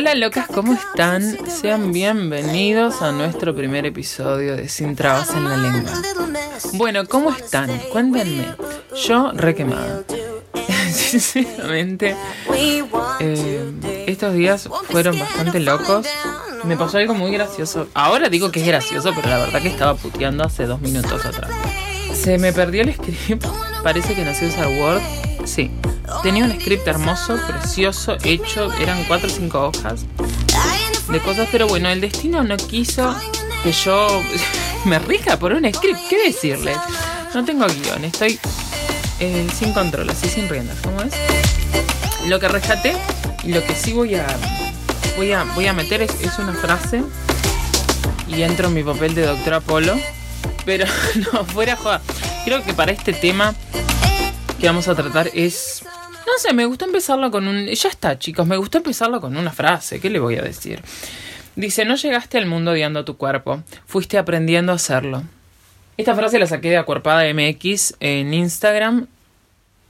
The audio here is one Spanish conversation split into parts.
Hola locas, ¿cómo están? Sean bienvenidos a nuestro primer episodio de Sin Trabas en la Lengua. Bueno, ¿cómo están? Cuéntenme. Yo re quemada. Sinceramente, eh, estos días fueron bastante locos. Me pasó algo muy gracioso. Ahora digo que es gracioso, pero la verdad que estaba puteando hace dos minutos atrás. Se me perdió el script. Parece que no sé usar Word. Sí. Tenía un script hermoso, precioso, hecho. Eran cuatro o cinco hojas de cosas, pero bueno, el destino no quiso que yo me rija por un script. ¿Qué decirles? No tengo guion, estoy eh, sin control, así sin riendas. ¿Cómo es? Lo que rescaté y lo que sí voy a voy a, voy a meter es, es una frase y entro en mi papel de doctor Apolo. Pero no, fuera joda. Creo que para este tema que vamos a tratar es. No sé, me gustó empezarlo con un. Ya está, chicos, me gustó empezarlo con una frase. ¿Qué le voy a decir? Dice: No llegaste al mundo odiando tu cuerpo, fuiste aprendiendo a hacerlo. Esta frase la saqué de Acuerpada MX en Instagram.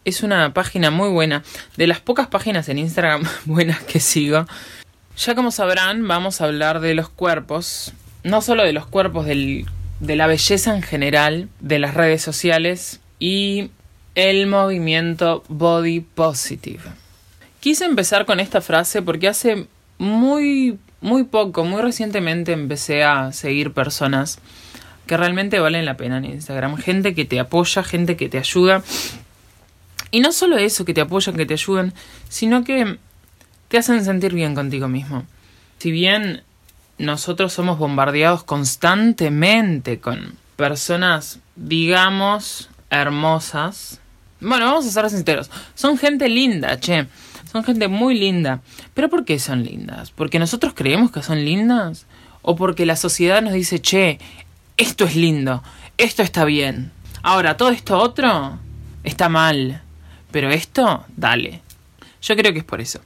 Es una página muy buena, de las pocas páginas en Instagram buenas que sigo. Ya como sabrán, vamos a hablar de los cuerpos, no solo de los cuerpos del, de la belleza en general, de las redes sociales y el movimiento body positive. Quise empezar con esta frase porque hace muy muy poco, muy recientemente empecé a seguir personas que realmente valen la pena en Instagram, gente que te apoya, gente que te ayuda. Y no solo eso, que te apoyan, que te ayudan, sino que te hacen sentir bien contigo mismo. Si bien nosotros somos bombardeados constantemente con personas, digamos, hermosas. Bueno, vamos a ser sinceros. Son gente linda, che. Son gente muy linda. ¿Pero por qué son lindas? ¿Porque nosotros creemos que son lindas? ¿O porque la sociedad nos dice, che, esto es lindo, esto está bien? Ahora, todo esto otro está mal. Pero esto, dale. Yo creo que es por eso.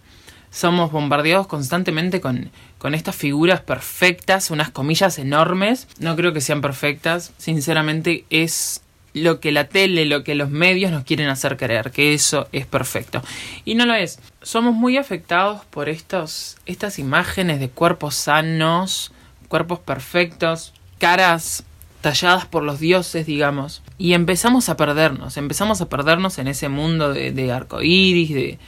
Somos bombardeados constantemente con, con estas figuras perfectas, unas comillas enormes. No creo que sean perfectas. Sinceramente es lo que la tele, lo que los medios nos quieren hacer creer, que eso es perfecto. Y no lo es. Somos muy afectados por estos, estas imágenes de cuerpos sanos, cuerpos perfectos, caras talladas por los dioses, digamos. Y empezamos a perdernos, empezamos a perdernos en ese mundo de, de arcoíris, de,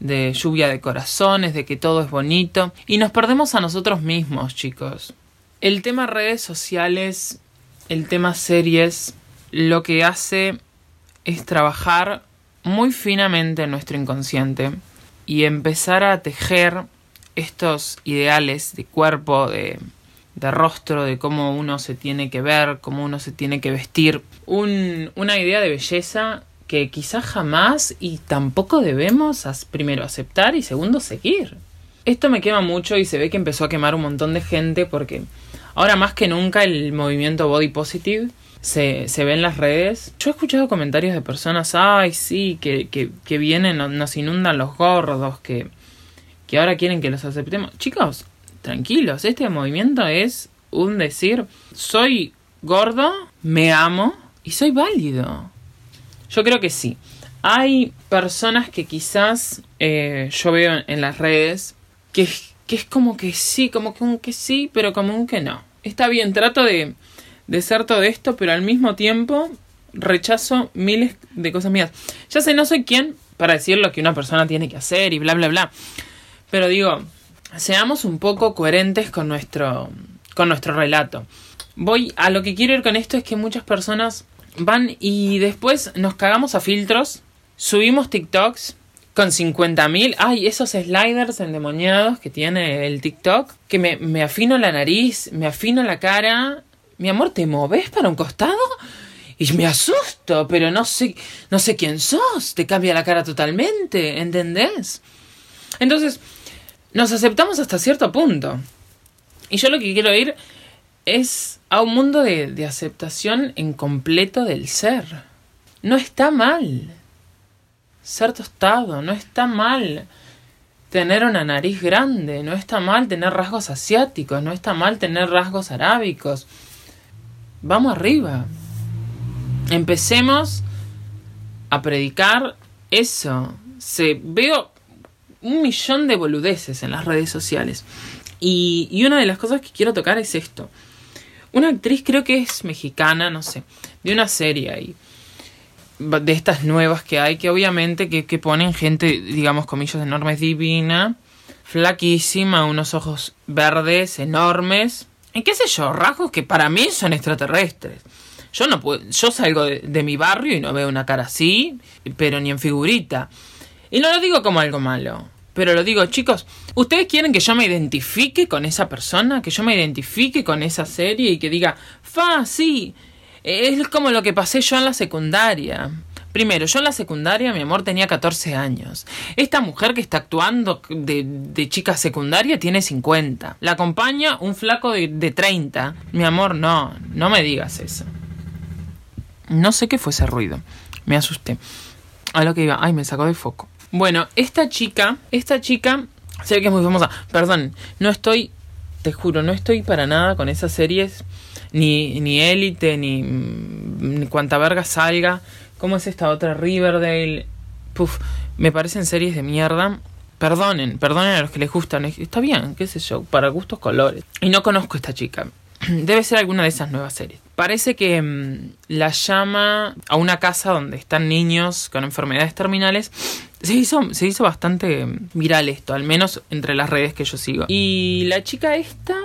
de lluvia de corazones, de que todo es bonito. Y nos perdemos a nosotros mismos, chicos. El tema redes sociales, el tema series, lo que hace es trabajar muy finamente en nuestro inconsciente y empezar a tejer estos ideales de cuerpo, de, de rostro, de cómo uno se tiene que ver, cómo uno se tiene que vestir. Un, una idea de belleza que quizás jamás y tampoco debemos primero aceptar y segundo seguir. Esto me quema mucho y se ve que empezó a quemar un montón de gente porque ahora más que nunca el movimiento body positive se, se ve en las redes. Yo he escuchado comentarios de personas, ay sí, que, que, que vienen, nos inundan los gordos, que, que ahora quieren que los aceptemos. Chicos, tranquilos, este movimiento es un decir, soy gordo, me amo y soy válido. Yo creo que sí. Hay personas que quizás eh, yo veo en las redes que, que es como que sí, como que un que sí, pero como un que no. Está bien, trato de, de ser todo esto, pero al mismo tiempo rechazo miles de cosas mías. Ya sé, no soy quien para decir lo que una persona tiene que hacer y bla, bla, bla. Pero digo, seamos un poco coherentes con nuestro, con nuestro relato. Voy a lo que quiero ir con esto es que muchas personas van y después nos cagamos a filtros, subimos TikToks con 50.000, ay, esos sliders endemoniados que tiene el TikTok, que me, me afino la nariz, me afino la cara, mi amor, ¿te moves para un costado? Y me asusto, pero no sé, no sé quién sos, te cambia la cara totalmente, ¿entendés? Entonces, nos aceptamos hasta cierto punto. Y yo lo que quiero ir es a un mundo de, de aceptación en completo del ser. No está mal ser tostado, no está mal tener una nariz grande, no está mal tener rasgos asiáticos, no está mal tener rasgos arábicos. Vamos arriba. Empecemos a predicar eso. Se veo un millón de boludeces en las redes sociales. Y, y una de las cosas que quiero tocar es esto. Una actriz creo que es mexicana, no sé, de una serie ahí. De estas nuevas que hay, que obviamente que, que ponen gente, digamos, comillas enormes, divina, flaquísima, unos ojos verdes enormes. Y qué sé yo, rasgos que para mí son extraterrestres. Yo no puedo, yo salgo de, de, mi barrio y no veo una cara así, pero ni en figurita. Y no lo digo como algo malo, pero lo digo, chicos, ¿ustedes quieren que yo me identifique con esa persona? Que yo me identifique con esa serie y que diga, fa, sí, es como lo que pasé yo en la secundaria. Primero, yo en la secundaria, mi amor, tenía 14 años. Esta mujer que está actuando de, de chica secundaria tiene 50. La acompaña un flaco de, de 30. Mi amor, no, no me digas eso. No sé qué fue ese ruido. Me asusté. A lo que iba. Ay, me sacó de foco. Bueno, esta chica, esta chica, sé que es muy famosa. Perdón, no estoy, te juro, no estoy para nada con esas series. Ni, élite, ni, ni cuanta verga salga. ¿Cómo es esta otra? Riverdale. Puf, me parecen series de mierda. Perdonen, perdonen a los que les gustan. Está bien, qué sé yo, para gustos colores. Y no conozco a esta chica. Debe ser alguna de esas nuevas series. Parece que mmm, la llama a una casa donde están niños con enfermedades terminales. Se hizo, se hizo bastante viral esto, al menos entre las redes que yo sigo. Y la chica esta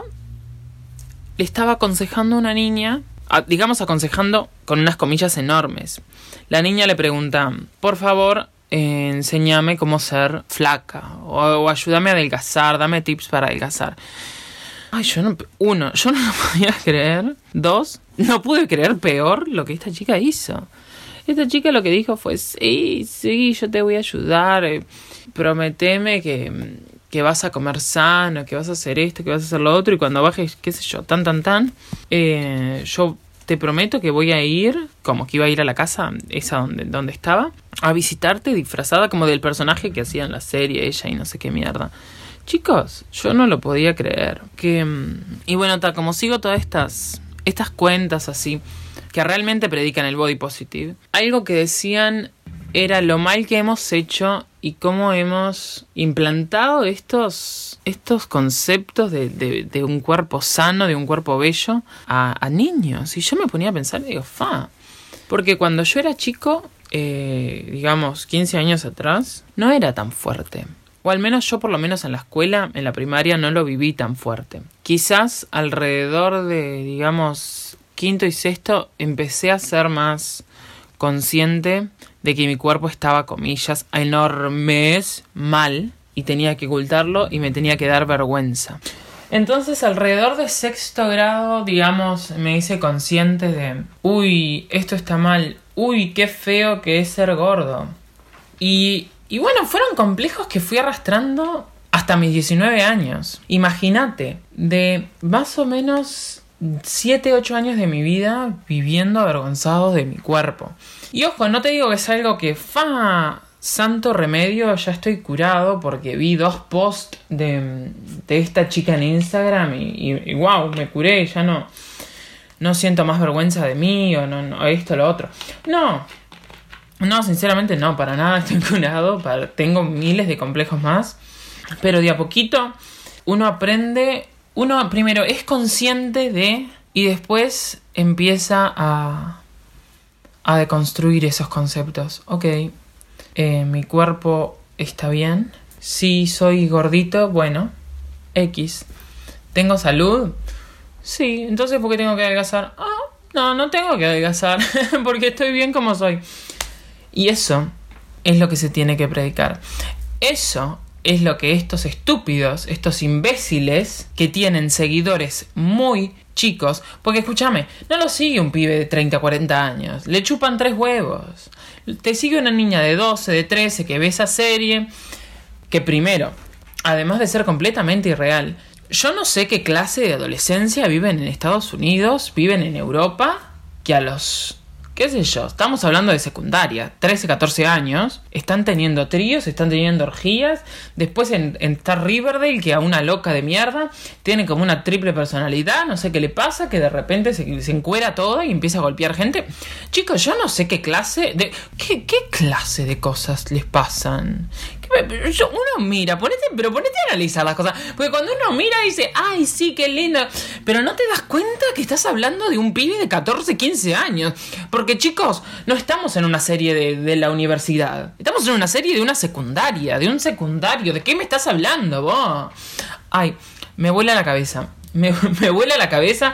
le estaba aconsejando a una niña, digamos aconsejando con unas comillas enormes. La niña le pregunta, por favor, eh, enséñame cómo ser flaca o, ayúdame a adelgazar, dame tips para adelgazar. Ay, yo no. Uno, yo no lo podía creer. Dos, no pude creer peor lo que esta chica hizo. Esta chica lo que dijo fue: Sí, sí, yo te voy a ayudar. Eh, prometeme que, que vas a comer sano, que vas a hacer esto, que vas a hacer lo otro. Y cuando bajes, qué sé yo, tan, tan, tan, eh, yo te prometo que voy a ir, como que iba a ir a la casa, esa donde, donde estaba, a visitarte disfrazada como del personaje que hacía en la serie ella y no sé qué mierda. Chicos, yo no lo podía creer. Que, y bueno, tal, como sigo todas estas, estas cuentas así, que realmente predican el body positive, algo que decían era lo mal que hemos hecho y cómo hemos implantado estos, estos conceptos de, de, un cuerpo sano, de un cuerpo bello, a, a, niños. Y yo me ponía a pensar, digo, fa. Porque cuando yo era chico, eh, digamos, 15 años atrás, no era tan fuerte. O al menos yo por lo menos en la escuela, en la primaria, no lo viví tan fuerte. Quizás alrededor de, digamos, quinto y sexto empecé a ser más consciente de que mi cuerpo estaba, comillas, enormes, mal, y tenía que ocultarlo y me tenía que dar vergüenza. Entonces, alrededor de sexto grado, digamos, me hice consciente de, uy, esto está mal, uy, qué feo que es ser gordo. Y y bueno, fueron complejos que fui arrastrando hasta mis 19 años. Imagínate, de más o menos 7, 8 años de mi vida viviendo avergonzado de mi cuerpo. Y ojo, no te digo que es algo que fa santo remedio, ya estoy curado porque vi dos posts de, de esta chica en Instagram y, y, wow, me curé, ya no, no siento más vergüenza de mí o no, no esto, lo otro. No, no, sinceramente no, para nada estoy curado, tengo miles de complejos más, pero de a poquito uno aprende, uno primero es consciente de y después empieza a, a deconstruir esos conceptos. Ok, eh, mi cuerpo está bien, si soy gordito, bueno, X. ¿Tengo salud? Sí, entonces ¿por qué tengo que adelgazar? Ah, no, no tengo que adelgazar, porque estoy bien como soy. Y eso es lo que se tiene que predicar. Eso es lo que estos estúpidos, estos imbéciles que tienen seguidores muy chicos, porque escúchame, no lo sigue un pibe de 30, 40 años, le chupan tres huevos. Te sigue una niña de 12, de 13 que ve esa serie, que primero, además de ser completamente irreal, yo no sé qué clase de adolescencia viven en Estados Unidos, viven en Europa, que a los qué sé yo, estamos hablando de secundaria, 13, 14 años, Están teniendo tríos, están teniendo orgías. Después en, en Star Riverdale, que a una loca de mierda tiene como una triple personalidad. No sé qué le pasa, que de repente se, se encuera todo y empieza a golpear gente. Chicos, yo no sé qué clase de. ¿Qué, qué clase de cosas les pasan? Uno mira, ponete, pero ponete a analizar las cosas. Porque cuando uno mira dice, ay, sí, qué lindo. Pero no te das cuenta que estás hablando de un pibe de 14, 15 años. Porque chicos, no estamos en una serie de, la universidad. Estamos en una serie de una secundaria, de un secundario. ¿De qué me estás hablando vos? Ay, me vuela la cabeza. Me, me vuela la cabeza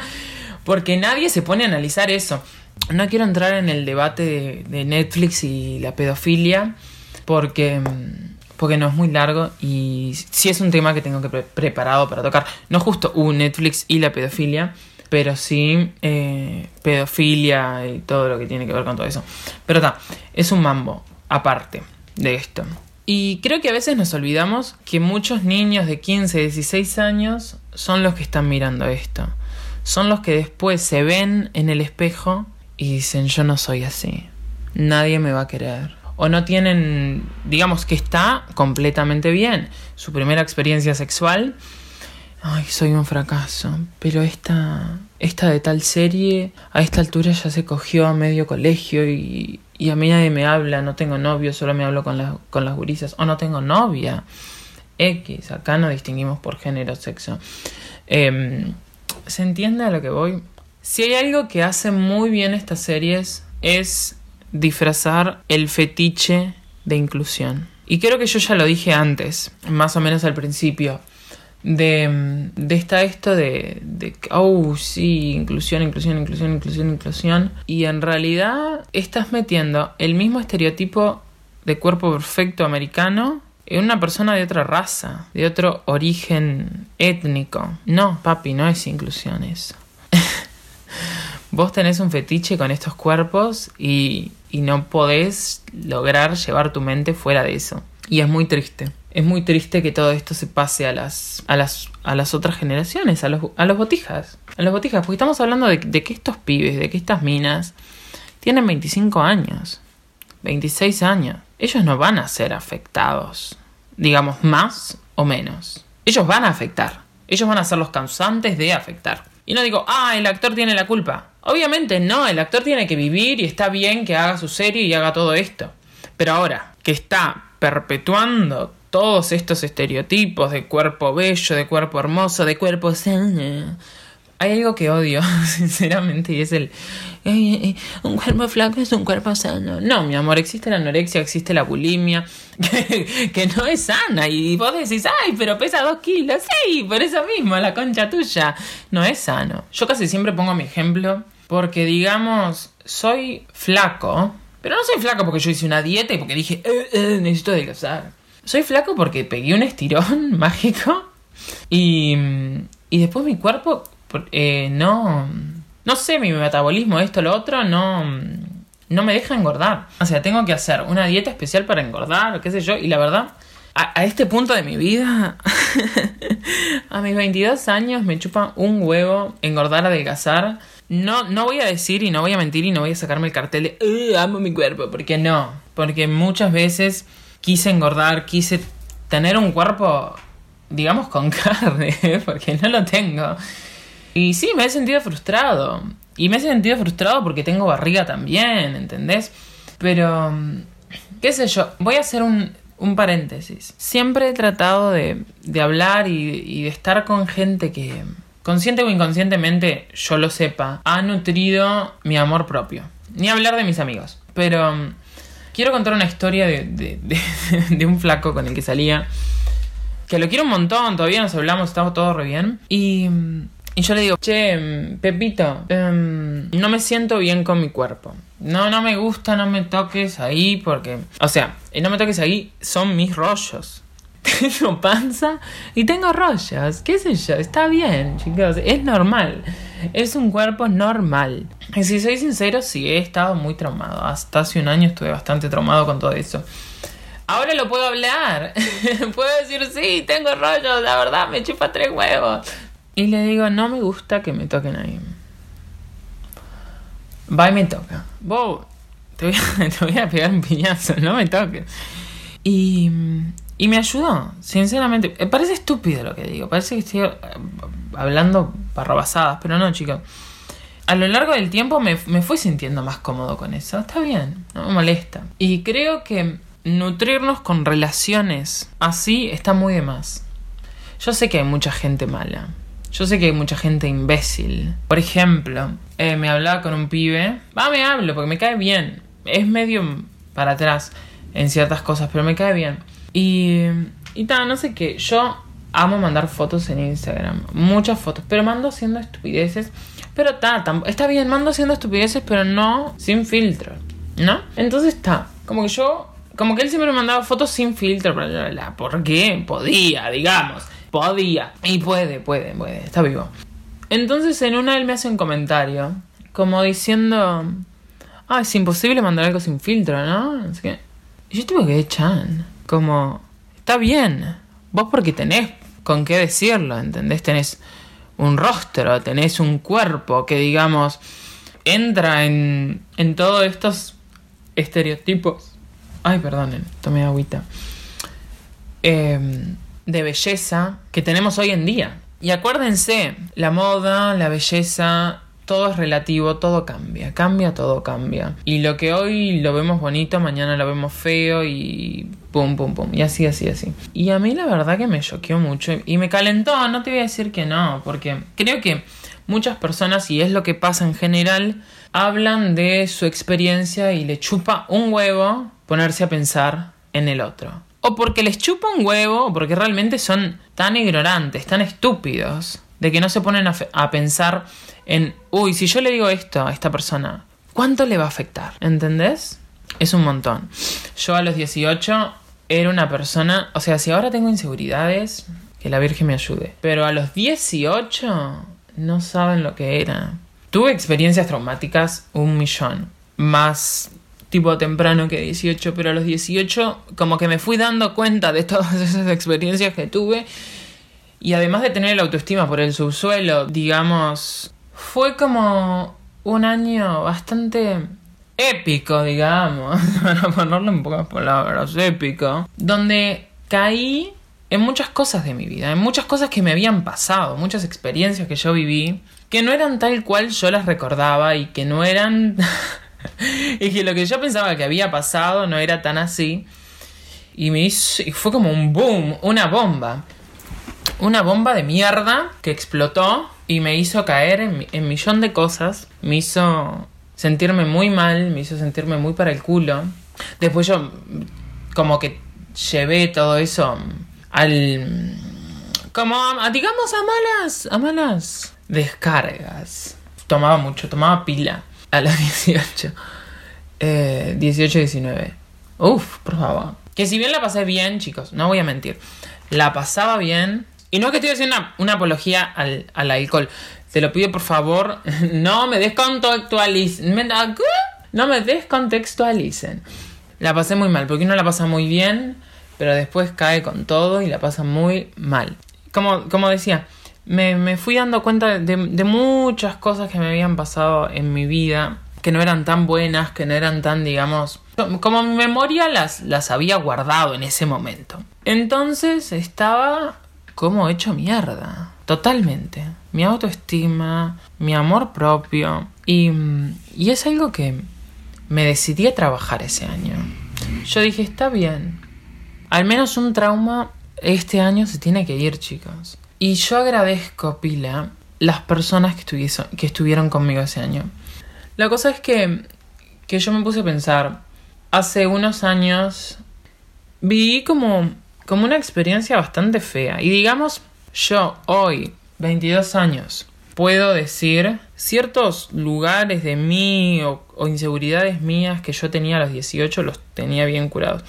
porque nadie se pone a analizar eso. No quiero entrar en el debate de Netflix y la pedofilia porque mm, porque no es muy largo y sí es un tema que tengo que preparado para tocar. No justo un Netflix y la pedofilia, pero sí eh, pedofilia y todo lo que tiene que ver con todo eso. Pero está, es un mambo aparte de esto. Y creo que a veces nos olvidamos que muchos niños de 15, 16 años son los que están mirando esto. Son los que después se ven en el espejo y dicen yo no soy así. Nadie me va a querer o no tienen, digamos que está completamente bien. Su primera experiencia sexual, ay, soy un fracaso, pero esta, esta de tal serie, a esta altura ya se cogió a medio colegio y, y a mí nadie me habla, no tengo novio, solo me hablo con, con las gurisas, o no tengo novia. X, acá no distinguimos por género, sexo. Em, ¿Se entiende a lo que voy? Si hay algo que hace muy bien estas series es disfrazar el fetiche de inclusión. Y creo que yo ya lo dije antes, más o menos al principio, de, de esta esto de, de, oh, sí, inclusión, inclusión, inclusión, inclusión, inclusión. Y en realidad estás metiendo el mismo estereotipo de cuerpo perfecto americano en una persona de otra raza, de otro origen étnico. No, papi, no es inclusión eso. Vos tenés un fetiche con estos cuerpos y, y no podés lograr llevar tu mente fuera de eso. Y es muy triste. Es muy triste que todo esto se pase a las, a las, a las otras generaciones, a los, a los botijas. A los botijas, porque estamos hablando de, de que estos pibes, de que estas minas tienen 25 años, 26 años. Ellos no van a ser afectados, digamos, más o menos. Ellos van a afectar. Ellos van a ser los causantes de afectar. Y no digo, ah, el actor tiene la culpa. Obviamente no, el actor tiene que vivir y está bien que haga su serie y haga todo esto. Pero ahora, que está perpetuando todos estos estereotipos de cuerpo bello, de cuerpo hermoso, de cuerpo sano. Hay algo que odio, sinceramente, y es el... un cuerpo flaco es un cuerpo sano. No, mi amor, existe la anorexia, existe la bulimia, que, que no es sana. Y vos decís, ay, pero pesa dos kilos. Sí, por eso mismo, la concha tuya. No es sano. Yo casi siempre pongo mi ejemplo porque digamos, soy flaco, pero no soy flaco porque yo hice una dieta y porque dije, eh, eh, necesito adelgazar. Soy flaco porque pegué un estirón mágico y, y después mi cuerpo eh, no... No sé, mi metabolismo, esto, lo otro, no, no me deja engordar. O sea, tengo que hacer una dieta especial para engordar, qué sé yo, y la verdad, a, este punto de mi vida, a mis 22 años me chupa un huevo engordar, adelgazar no, no voy a decir y no voy a mentir y no voy a sacarme el cartel de amo mi cuerpo, porque no. Porque muchas veces quise engordar, quise tener un cuerpo, digamos, con carne, porque no lo tengo. Y sí, me he sentido frustrado. Y me he sentido frustrado porque tengo barriga también, ¿entendés? Pero, qué sé yo, voy a hacer un, un paréntesis. Siempre he tratado de, de hablar y, de estar con gente que, consciente o inconscientemente, yo lo sepa, ha nutrido mi amor propio. Ni hablar de mis amigos. Pero um, quiero contar una historia de, de, un flaco con el que salía. Que lo quiero un montón, todavía nos hablamos, estamos todos re bien. Y, y yo le digo, che, um, Pepito, um, no me siento bien con mi cuerpo. No, no me gusta, no me toques ahí porque... O sea, no me toques ahí son mis rollos tengo panza y tengo rollos, qué sé yo, está bien, chicos, es normal, es un cuerpo normal. Si soy sincero, sí, he estado muy traumado, hasta hace un año estuve bastante traumado con todo eso. Ahora lo puedo hablar, puedo decir, sí, tengo rollos, la verdad, me chupa tres huevos. Y le digo, no me gusta que me toquen ahí. Va y me toca. Vos, te voy a, pegar un piñazo, no me toques. Y, y me ayudó, sinceramente. Eh, parece estúpido lo que digo, parece que estoy eh, hablando barrabasadas, pero no, chicos. A lo largo del tiempo me, me fui sintiendo más cómodo con eso. Está bien, no me molesta. Y creo que nutrirnos con relaciones así está muy de más. Yo sé que hay mucha gente mala. Yo sé que hay mucha gente imbécil. Por ejemplo, eh, me hablaba con un pibe. Va, me hablo porque me cae bien. Es medio para atrás en ciertas cosas, pero me cae bien. Y, y tal, no sé qué, yo amo mandar fotos en Instagram, muchas fotos, pero mando haciendo estupideces. Pero está, está bien, mando haciendo estupideces, pero no sin filtro, ¿no? Entonces está, como que yo, como que él siempre me mandaba fotos sin filtro, ¿por qué? Podía, digamos, podía. Y puede, puede, puede, está vivo. Entonces en una él me hace un comentario, como diciendo, ah, es imposible mandar algo sin filtro, ¿no? Así que yo tuve que echar. Como, está bien. Vos porque tenés con qué decirlo, ¿entendés? Tenés un rostro, tenés un cuerpo que, digamos, entra en, en todos estos estereotipos. Ay, perdonen, tomé agüita. Em, de belleza que tenemos hoy en día. Y acuérdense, la moda, la belleza, todo es relativo, todo cambia, cambia, todo cambia. Y lo que hoy lo vemos bonito, mañana lo vemos feo y pum, pum, pum. Y así, así, así. Y a mí la verdad que me choqueó mucho y me calentó, no te voy a decir que no, porque creo que muchas personas, y es lo que pasa en general, hablan de su experiencia y le chupa un huevo ponerse a pensar en el otro. O porque les chupa un huevo, porque realmente son tan ignorantes, tan estúpidos, de que no se ponen a, pensar en, uy, si yo le digo esto a esta persona, ¿cuánto le va a afectar? ¿Entendés? Es un montón. Yo a los 18 era una persona, o sea, si ahora tengo inseguridades, que la Virgen me ayude. Pero a los 18 no saben lo que era. Tuve experiencias traumáticas un millón. Más tipo temprano que 18, pero a los 18 como que me fui dando cuenta de todas esas experiencias que tuve. Y además de tener la autoestima por el subsuelo, digamos, fue como un año bastante épico, digamos, para ponerlo en pocas palabras, épico, donde caí en muchas cosas de mi vida, en muchas cosas que me habían pasado, muchas experiencias que yo viví, que no eran tal cual yo las recordaba y que no eran... y que lo que yo pensaba que había pasado no era tan así. Y me hizo, y fue como un boom, una bomba una bomba de mierda que explotó y me hizo caer en, en millón de cosas. Me hizo sentirme muy mal, me hizo sentirme muy para el culo. Después yo como que llevé todo eso al... Como, a, digamos, a malas, a malas descargas. Tomaba mucho, tomaba pila a los 18. Eh, 18, 19. Uf, por favor. Que si bien la pasé bien, chicos, no voy a mentir. La pasaba bien, y no es que estoy haciendo una, apología al, alcohol. Te lo pido por favor, no me descontextualicen. No me descontextualicen. La pasé muy mal, porque uno la pasa muy bien, pero después cae con todo y la pasa muy mal. Como, como decía, me, fui dando cuenta de, de, muchas cosas que me habían pasado en mi vida, que no eran tan buenas, que no eran tan, digamos, como mi memoria las, las había guardado en ese momento. Entonces estaba como hecho mierda. Totalmente. Mi autoestima, mi amor propio. Y, y es algo que me decidí a trabajar ese año. Yo dije, está bien. Al menos un trauma este año se tiene que ir, chicos. Y yo agradezco, Pila, las personas que, estuvieron conmigo ese año. La cosa es que, que yo me puse a pensar, hace unos años vi como como una experiencia bastante fea. Y digamos, yo hoy, 22 años, puedo decir ciertos lugares de mí o, inseguridades mías que yo tenía a los 18 los tenía bien curados.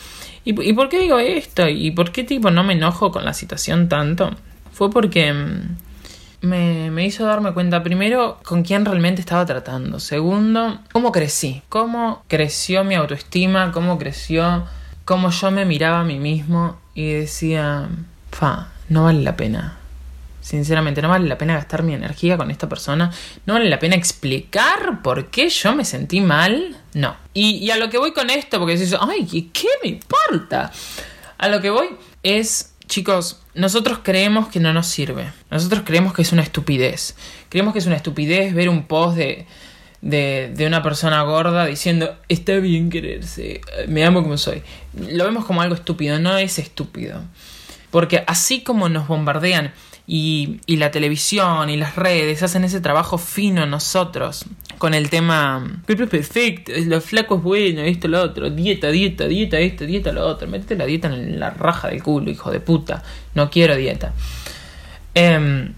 ¿Y, ¿Y, por qué digo esto? ¿Y por qué tipo no me enojo con la situación tanto? Fue porque mm, me, me hizo darme cuenta primero con quién realmente estaba tratando. Segundo, cómo crecí. Cómo creció mi autoestima, cómo creció cómo yo me miraba a mí mismo y decía, fa, no vale la pena Sinceramente, no vale la pena gastar mi energía con esta persona. No vale la pena explicar por qué yo me sentí mal. No. Y, a lo que voy con esto, porque decís, ay, ¿qué me importa? A lo que voy es, chicos, nosotros creemos que no nos sirve. Nosotros creemos que es una estupidez. Creemos que es una estupidez ver un post de, de, de, una persona gorda diciendo, está bien quererse, me amo como soy. Lo vemos como algo estúpido, no es estúpido. Porque así como nos bombardean y, la televisión y las redes hacen ese trabajo fino nosotros con el tema es perfecto, los flacos buenos, esto, lo otro, dieta, dieta, dieta, esto, dieta, lo otro. Métete la dieta en la raja del culo, hijo de puta. No quiero dieta. Em,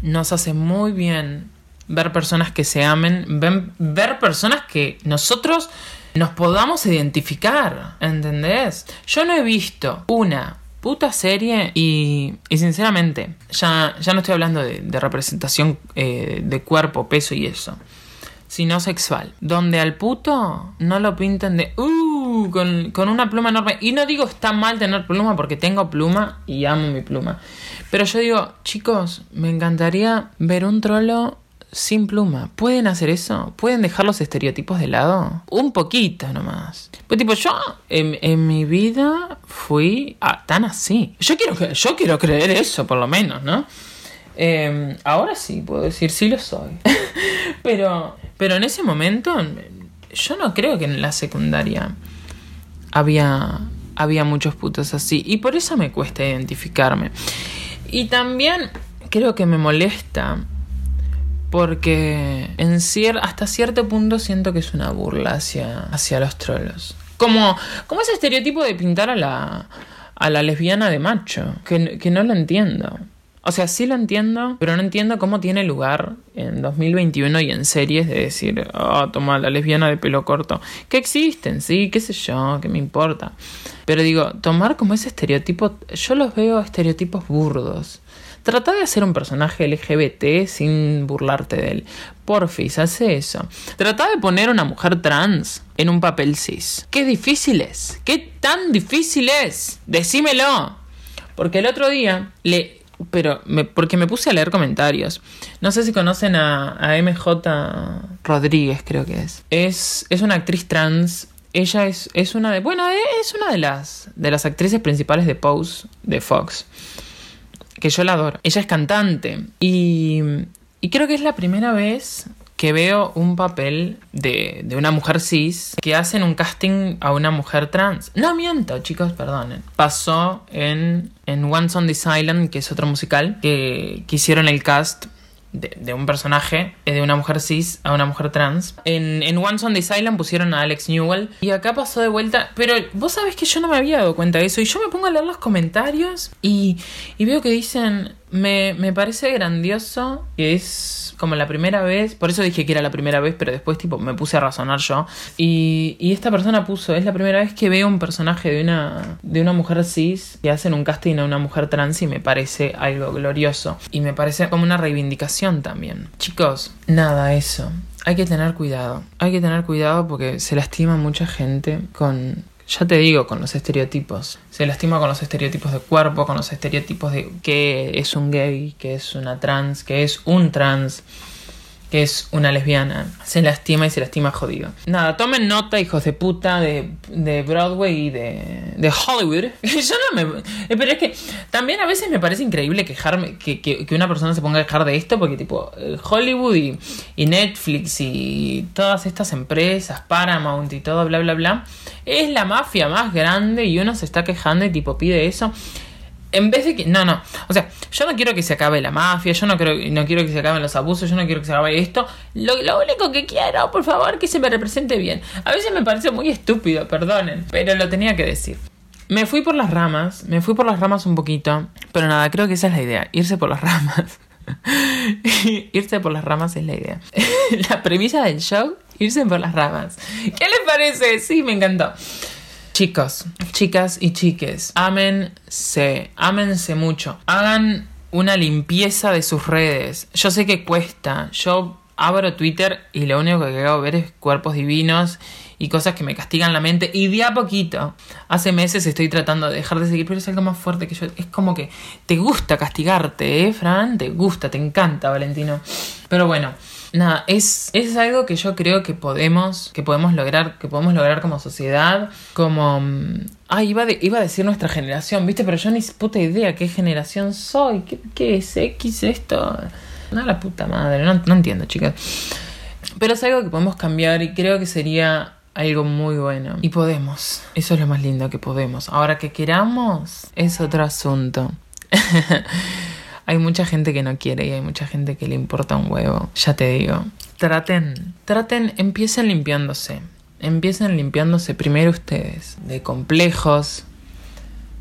nos hace muy bien ver personas que se amen, ver personas que nosotros nos podamos identificar, ¿entendés? Yo no he visto una puta serie y, y sinceramente, ya, ya no estoy hablando de, representación eh, de cuerpo, peso y eso, sino sexual, donde al puto no lo pintan de, uh, con, con una pluma enorme. Y no digo está mal tener pluma porque tengo pluma y amo mi pluma. Pero yo digo, chicos, me encantaría ver un trolo sin pluma. ¿Pueden hacer eso? ¿Pueden dejar los estereotipos de lado? Un poquito nomás. Pues tipo, yo en, mi vida fui tan así. Yo quiero, yo quiero creer eso, por lo menos, ¿no? Em, ahora sí, puedo decir, sí lo soy. pero, pero en ese momento, yo no creo que en la secundaria había, había muchos putos así. Y por eso me cuesta identificarme. Y también creo que me molesta porque en hasta cierto punto siento que es una burla hacia, hacia los trolos. Como, como ese estereotipo de pintar a la, a la lesbiana de macho, que, que no lo entiendo. O sea, sí lo entiendo, pero no entiendo cómo tiene lugar en 2021 y en series de decir, oh, toma la lesbiana de pelo corto. Que existen, sí, qué sé yo, qué me importa. Pero digo, tomar como ese estereotipo, yo los veo estereotipos burdos. Trata de hacer un personaje LGBT sin burlarte de él. Porfis, hace eso. Trata de poner una mujer trans en un papel cis. ¿Qué difícil es? ¿Qué tan difícil es? Decímelo. Porque el otro día le pero porque me puse a leer comentarios. No sé si conocen a, a, MJ Rodríguez, creo que es. Es, es una actriz trans. Ella es, es una de. Bueno, es una de las, de las actrices principales de Pose de Fox que yo la adoro. Ella es cantante y, y creo que es la primera vez que veo un papel de, de, una mujer cis que hacen un casting a una mujer trans. No miento, chicos, perdonen. Pasó en, en Once on This Island, que es otro musical, que, que hicieron el cast de, un personaje, de una mujer cis a una mujer trans. En, en Once on This Island pusieron a Alex Newell y acá pasó de vuelta. Pero vos sabés que yo no me había dado cuenta de eso y yo me pongo a leer los comentarios y, y veo que dicen me, me parece grandioso que es como la primera vez, por eso dije que era la primera vez, pero después tipo me puse a razonar yo. Y, y esta persona puso, es la primera vez que veo un personaje de una, de una mujer cis que hacen un casting a una mujer trans y me parece algo glorioso. Y me parece como una reivindicación también. Chicos, nada, eso. Hay que tener cuidado. Hay que tener cuidado porque se lastima mucha gente con ya te digo, con los estereotipos. Se lastima con los estereotipos de cuerpo, con los estereotipos de qué es un gay, qué es una trans, qué es un trans que es una lesbiana. Se lastima y se lastima jodido. Nada, tomen nota, hijos de puta, de, de Broadway y de, de Hollywood. Yo no me. Eh, pero es que también a veces me parece increíble quejarme, que, que, una persona se ponga a quejar de esto, porque tipo, Hollywood y, y Netflix y todas estas empresas, Paramount y todo, bla, bla, bla, es la mafia más grande y uno se está quejando y tipo pide eso en vez de que. No, no. O sea, yo no quiero que se acabe la mafia, yo no, creo, no quiero que se acaben los abusos, yo no quiero que se acabe esto. Lo, lo único que quiero, por favor, que se me represente bien. A veces me parece muy estúpido, perdonen, pero lo tenía que decir. Me fui por las ramas, me fui por las ramas un poquito, pero nada, creo que esa es la idea, irse por las ramas. irse por las ramas es la idea. la premisa del show, irse por las ramas. ¿Qué les parece? Sí, me encantó. Chicos, chicas y chiques, ámense, ámense mucho. Hagan una limpieza de sus redes. Yo sé que cuesta. Yo abro Twitter y lo único que hago ver es cuerpos divinos y cosas que me castigan la mente. Y de a poquito, hace meses estoy tratando de dejar de seguir, pero es algo más fuerte que yo. Es como que te gusta castigarte, ¿eh, Fran? Te gusta, te encanta, Valentino. Pero bueno. Nada, es, es algo que yo creo que podemos, que podemos lograr, que podemos lograr como sociedad, como Ah, iba, iba a decir nuestra generación, ¿viste? Pero yo ni puta idea qué generación soy, qué, qué es X esto. No, la puta madre, no, no entiendo, chicas. Pero es algo que podemos cambiar y creo que sería algo muy bueno. Y podemos. Eso es lo más lindo que podemos. Ahora que queramos es otro asunto. hay mucha gente que no quiere y hay mucha gente que le importa un huevo. Ya te digo. Traten, traten, empiecen limpiándose. Empiecen limpiándose primero ustedes. De complejos,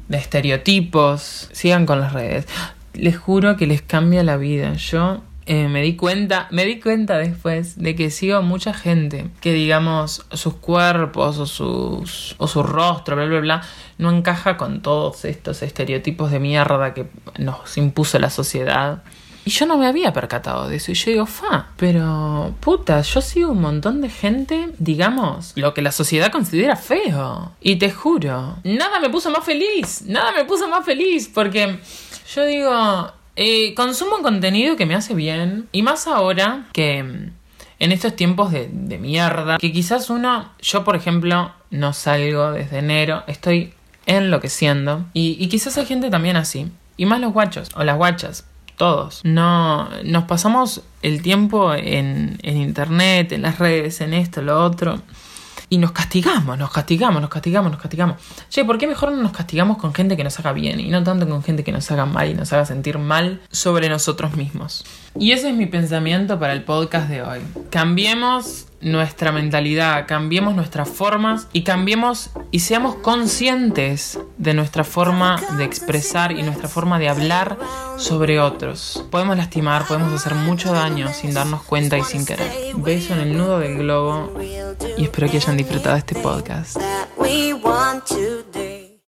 de estereotipos. Sigan con las redes. Les juro que les cambia la vida. Yo eh, me di cuenta, me di cuenta después de que sigo mucha gente que digamos sus cuerpos o sus o su rostro, bla bla bla, no encaja con todos estos estereotipos de mierda que nos impuso la sociedad. Y yo no me había percatado de eso. Y yo digo, fa, pero puta, yo sigo un montón de gente, digamos, lo que la sociedad considera feo. Y te juro, nada me puso más feliz. Nada me puso más feliz. Porque yo digo, eh, consumo contenido que me hace bien. Y más ahora que mm, en estos tiempos de, mierda. Que quizás uno, yo por ejemplo, no salgo desde enero. Estoy enloqueciendo. Y, y quizás hay gente también así. Y más los guachos o las guachas. Todos. No, nos pasamos el tiempo en, en internet, en las redes, en esto, lo otro y nos castigamos, nos castigamos, nos castigamos, nos castigamos. Che, ¿por qué mejor no nos castigamos con gente que nos haga bien y no tanto con gente que nos haga mal y nos haga sentir mal sobre nosotros mismos? Y ese es mi pensamiento para el podcast de hoy. Cambiemos nuestra mentalidad, cambiemos nuestras formas y cambiemos y seamos conscientes de nuestra forma de expresar y nuestra forma de hablar sobre otros. Podemos lastimar, podemos hacer mucho daño sin darnos cuenta y sin querer. Beso en el nudo del globo y espero que hayan disfrutado este podcast.